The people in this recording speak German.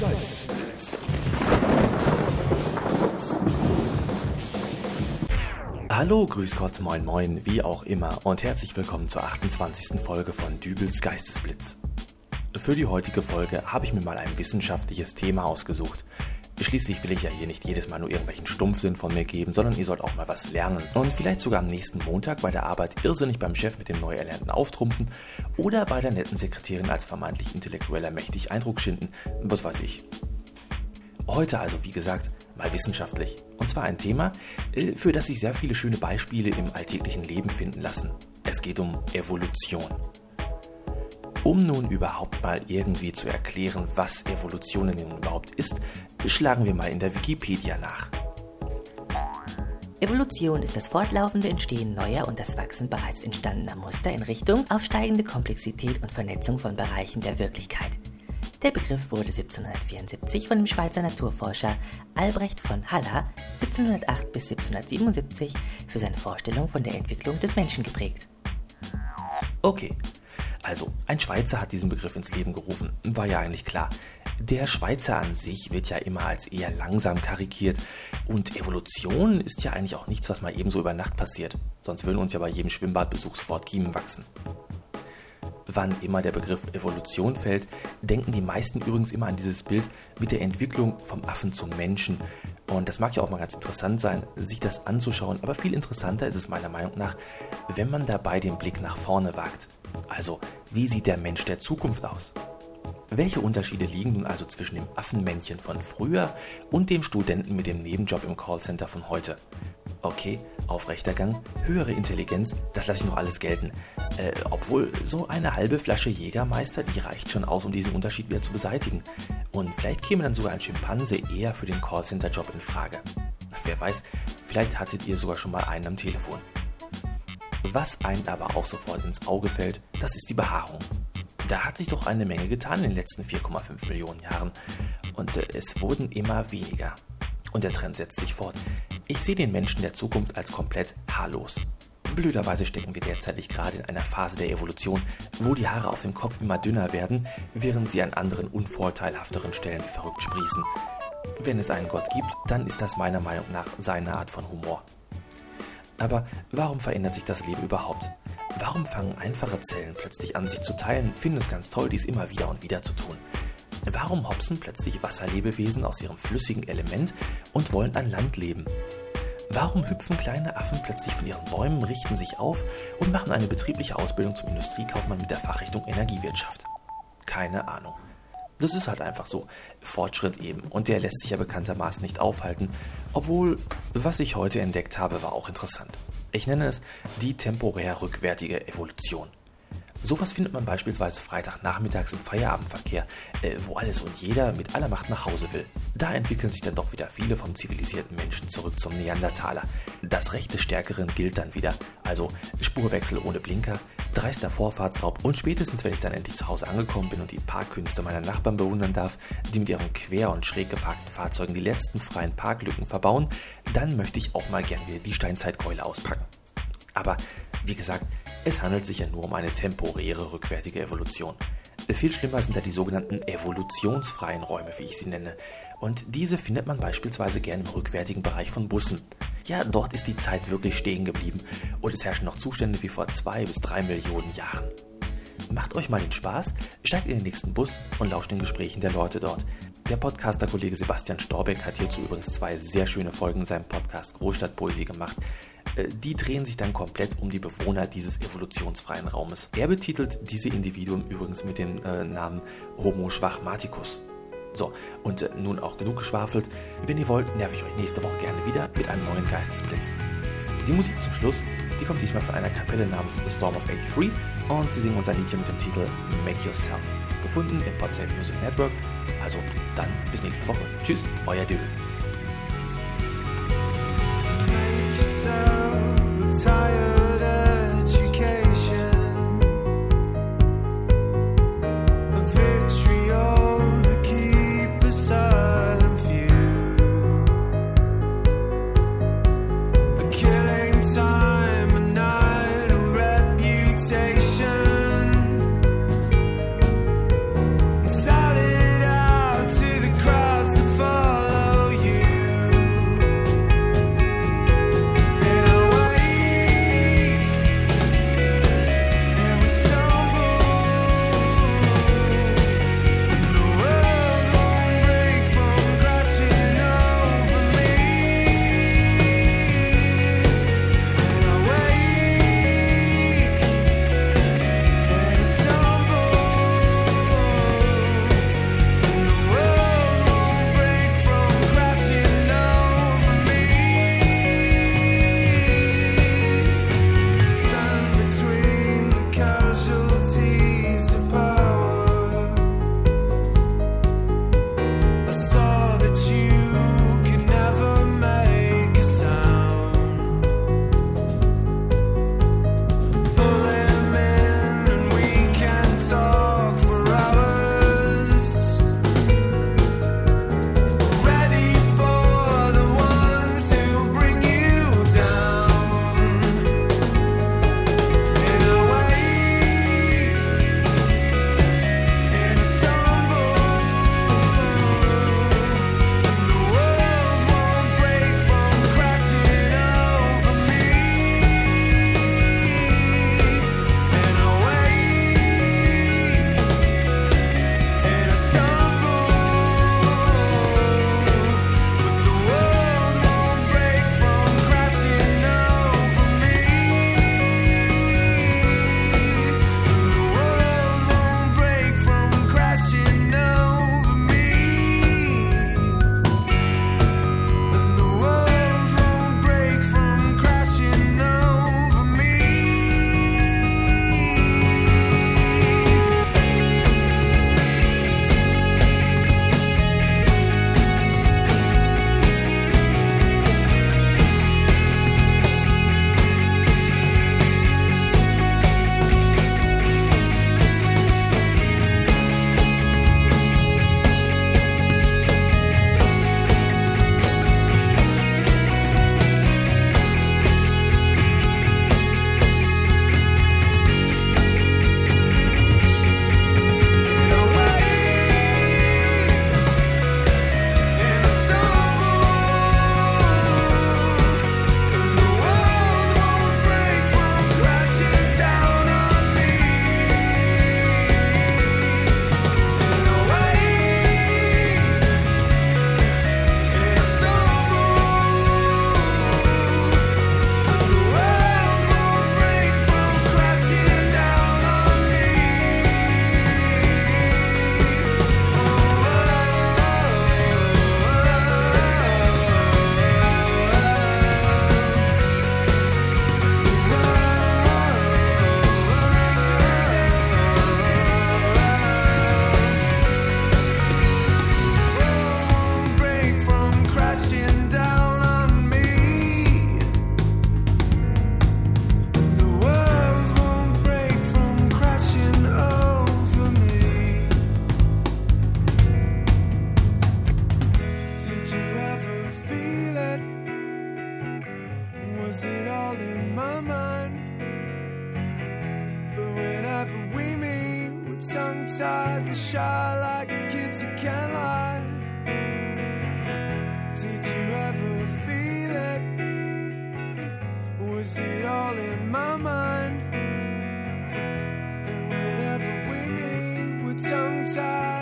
Geistesblitz. Hallo, Grüß Gott, moin moin, wie auch immer und herzlich willkommen zur 28. Folge von Dübels Geistesblitz. Für die heutige Folge habe ich mir mal ein wissenschaftliches Thema ausgesucht. Schließlich will ich ja hier nicht jedes Mal nur irgendwelchen Stumpfsinn von mir geben, sondern ihr sollt auch mal was lernen. Und vielleicht sogar am nächsten Montag bei der Arbeit irrsinnig beim Chef mit dem neu Erlernten auftrumpfen oder bei der netten Sekretärin als vermeintlich intellektueller mächtig Eindruck schinden, was weiß ich. Heute also, wie gesagt, mal wissenschaftlich. Und zwar ein Thema, äh, für das sich sehr viele schöne Beispiele im alltäglichen Leben finden lassen. Es geht um Evolution. Um nun überhaupt mal irgendwie zu erklären, was Evolution denn überhaupt ist, schlagen wir mal in der Wikipedia nach. Evolution ist das fortlaufende Entstehen neuer und das Wachsen bereits entstandener Muster in Richtung aufsteigende Komplexität und Vernetzung von Bereichen der Wirklichkeit. Der Begriff wurde 1774 von dem Schweizer Naturforscher Albrecht von Haller 1708 bis 1777 für seine Vorstellung von der Entwicklung des Menschen geprägt. Okay, also, ein Schweizer hat diesen Begriff ins Leben gerufen, war ja eigentlich klar. Der Schweizer an sich wird ja immer als eher langsam karikiert und Evolution ist ja eigentlich auch nichts, was mal ebenso über Nacht passiert. Sonst würden uns ja bei jedem Schwimmbadbesuch sofort Kiemen wachsen. Wann immer der Begriff Evolution fällt, denken die meisten übrigens immer an dieses Bild mit der Entwicklung vom Affen zum Menschen. Und das mag ja auch mal ganz interessant sein, sich das anzuschauen, aber viel interessanter ist es meiner Meinung nach, wenn man dabei den Blick nach vorne wagt. Also, wie sieht der Mensch der Zukunft aus? Welche Unterschiede liegen nun also zwischen dem Affenmännchen von früher und dem Studenten mit dem Nebenjob im Callcenter von heute? Okay, aufrechter Gang, höhere Intelligenz, das lasse ich noch alles gelten. Äh, obwohl, so eine halbe Flasche Jägermeister, die reicht schon aus, um diesen Unterschied wieder zu beseitigen. Und vielleicht käme dann sogar ein Schimpanse eher für den Callcenter-Job in Frage. Wer weiß, vielleicht hattet ihr sogar schon mal einen am Telefon. Was einem aber auch sofort ins Auge fällt, das ist die Behaarung. Da hat sich doch eine Menge getan in den letzten 4,5 Millionen Jahren. Und äh, es wurden immer weniger. Und der Trend setzt sich fort. Ich sehe den Menschen der Zukunft als komplett haarlos. Blöderweise stecken wir derzeitig gerade in einer Phase der Evolution, wo die Haare auf dem Kopf immer dünner werden, während sie an anderen unvorteilhafteren Stellen wie verrückt sprießen. Wenn es einen Gott gibt, dann ist das meiner Meinung nach seine Art von Humor. Aber warum verändert sich das Leben überhaupt? Warum fangen einfache Zellen plötzlich an, sich zu teilen, finden es ganz toll, dies immer wieder und wieder zu tun? Warum hopsen plötzlich Wasserlebewesen aus ihrem flüssigen Element und wollen an Land leben? Warum hüpfen kleine Affen plötzlich von ihren Bäumen, richten sich auf und machen eine betriebliche Ausbildung zum Industriekaufmann mit der Fachrichtung Energiewirtschaft? Keine Ahnung. Das ist halt einfach so. Fortschritt eben. Und der lässt sich ja bekanntermaßen nicht aufhalten. Obwohl, was ich heute entdeckt habe, war auch interessant. Ich nenne es die temporär rückwärtige Evolution. Sowas findet man beispielsweise Freitagnachmittags im Feierabendverkehr, äh, wo alles und jeder mit aller Macht nach Hause will. Da entwickeln sich dann doch wieder viele vom zivilisierten Menschen zurück zum Neandertaler. Das Recht des Stärkeren gilt dann wieder. Also Spurwechsel ohne Blinker, dreister Vorfahrtsraub und spätestens, wenn ich dann endlich zu Hause angekommen bin und die Parkkünste meiner Nachbarn bewundern darf, die mit ihren quer und schräg geparkten Fahrzeugen die letzten freien Parklücken verbauen, dann möchte ich auch mal gerne wieder die Steinzeitkeule auspacken. Aber wie gesagt, es handelt sich ja nur um eine temporäre rückwärtige Evolution. Viel schlimmer sind da die sogenannten evolutionsfreien Räume, wie ich sie nenne. Und diese findet man beispielsweise gern im rückwärtigen Bereich von Bussen. Ja, dort ist die Zeit wirklich stehen geblieben und es herrschen noch Zustände wie vor zwei bis drei Millionen Jahren. Macht euch mal den Spaß, steigt in den nächsten Bus und lauscht den Gesprächen der Leute dort. Der Podcaster-Kollege Sebastian Storbeck hat hierzu übrigens zwei sehr schöne Folgen in seinem Podcast Großstadtpoesie gemacht. Äh, die drehen sich dann komplett um die Bewohner dieses evolutionsfreien Raumes. Er betitelt diese Individuen übrigens mit dem äh, Namen Homo schwachmaticus. So, und äh, nun auch genug geschwafelt. Wenn ihr wollt, nerv ich euch nächste Woche gerne wieder mit einem neuen Geistesblitz. Die Musik zum Schluss, die kommt diesmal von einer Kapelle namens Storm of 83 und sie singen unser Liedchen mit dem Titel Make Yourself. Gefunden im Podsafe Music Network. Also dann bis nächste Woche. Tschüss, euer Döbel. Lie. Did you ever feel it? Was it all in my mind? And whenever we meet, we're tongue tied.